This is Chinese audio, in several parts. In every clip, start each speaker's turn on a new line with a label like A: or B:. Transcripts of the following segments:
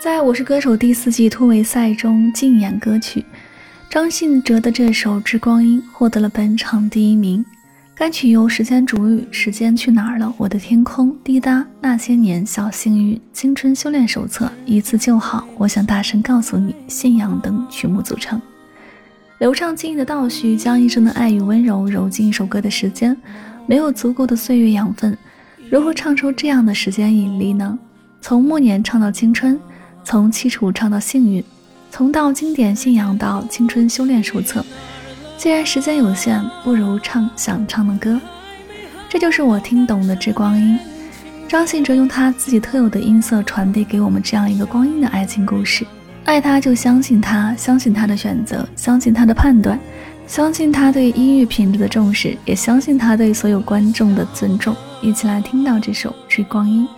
A: 在我是歌手第四季突围赛中竞演歌曲，张信哲的这首《致光阴》获得了本场第一名。该曲由时间主语、时间去哪儿了、我的天空、滴答、那些年、小幸运、青春修炼手册、一次就好、我想大声告诉你、信仰等曲目组成。流畅轻盈的倒叙，将一生的爱与温柔揉进一首歌的时间。没有足够的岁月养分，如何唱出这样的时间引力呢？从暮年唱到青春。从凄楚唱到幸运，从到经典信仰到青春修炼手册。既然时间有限，不如唱想唱的歌。这就是我听懂的《致光阴》。张信哲用他自己特有的音色传递给我们这样一个光阴的爱情故事：爱他就相信他，相信他的选择，相信他的判断，相信他对音乐品质的重视，也相信他对所有观众的尊重。一起来听到这首《追光阴》。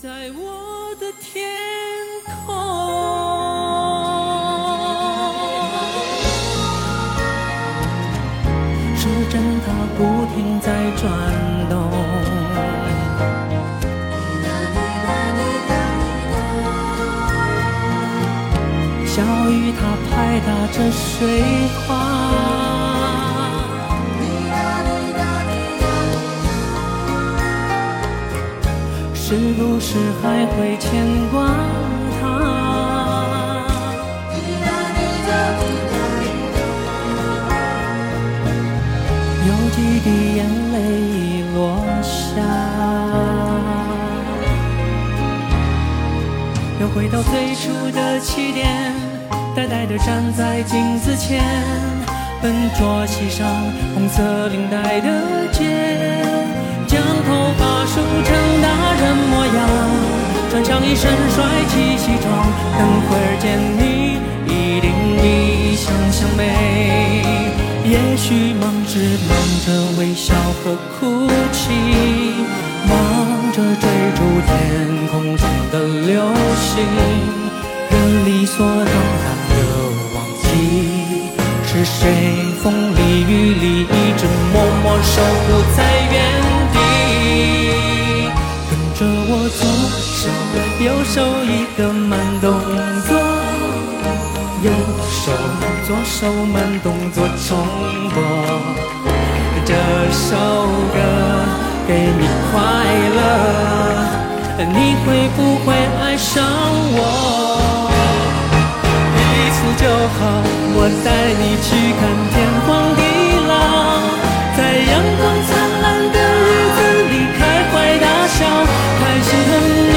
B: 在我的天空，时针它不停在转动，雨它拍打着水花。是不是还会牵挂他？有几滴眼泪已落下，又回到最初的起点，呆呆地站在镜子前，笨拙系上红色领带的结。将头发梳成大人模样，穿上一身帅气西装，等会儿见你一定比想象美。也许忙着忙着微笑和哭泣，忙着追逐天空中的流星，人理所当是谁风里雨里一直默默守护在原地？跟。着我左手右手一个慢动作，右手左手慢动作重播。这首歌给你快乐，你会不会爱上我？一次就好，带你去看天荒地老，在阳光灿烂的日子里开怀大笑。开心的你，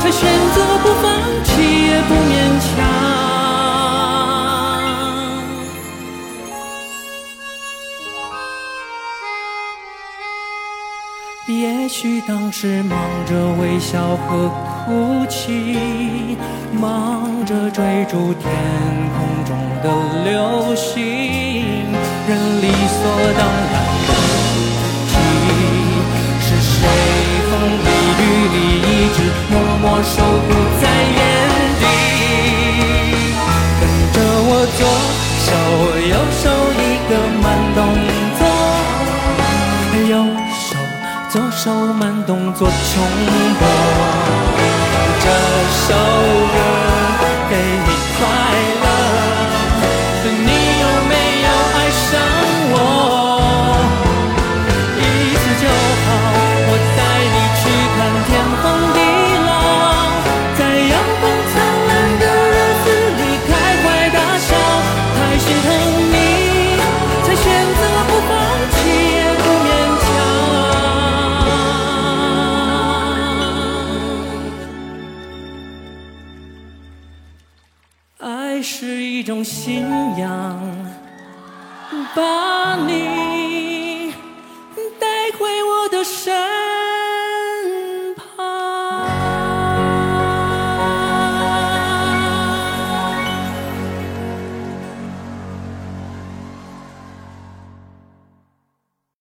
B: 才选择不放弃，也不勉强。也许当时忙着微笑和哭泣，忙着追逐天中的流星，人理所当然。的起，是谁风里雨里一直默默守护在原地，跟着我左手右手一个慢动作，右手左手慢动作重播。是一种信仰，把你。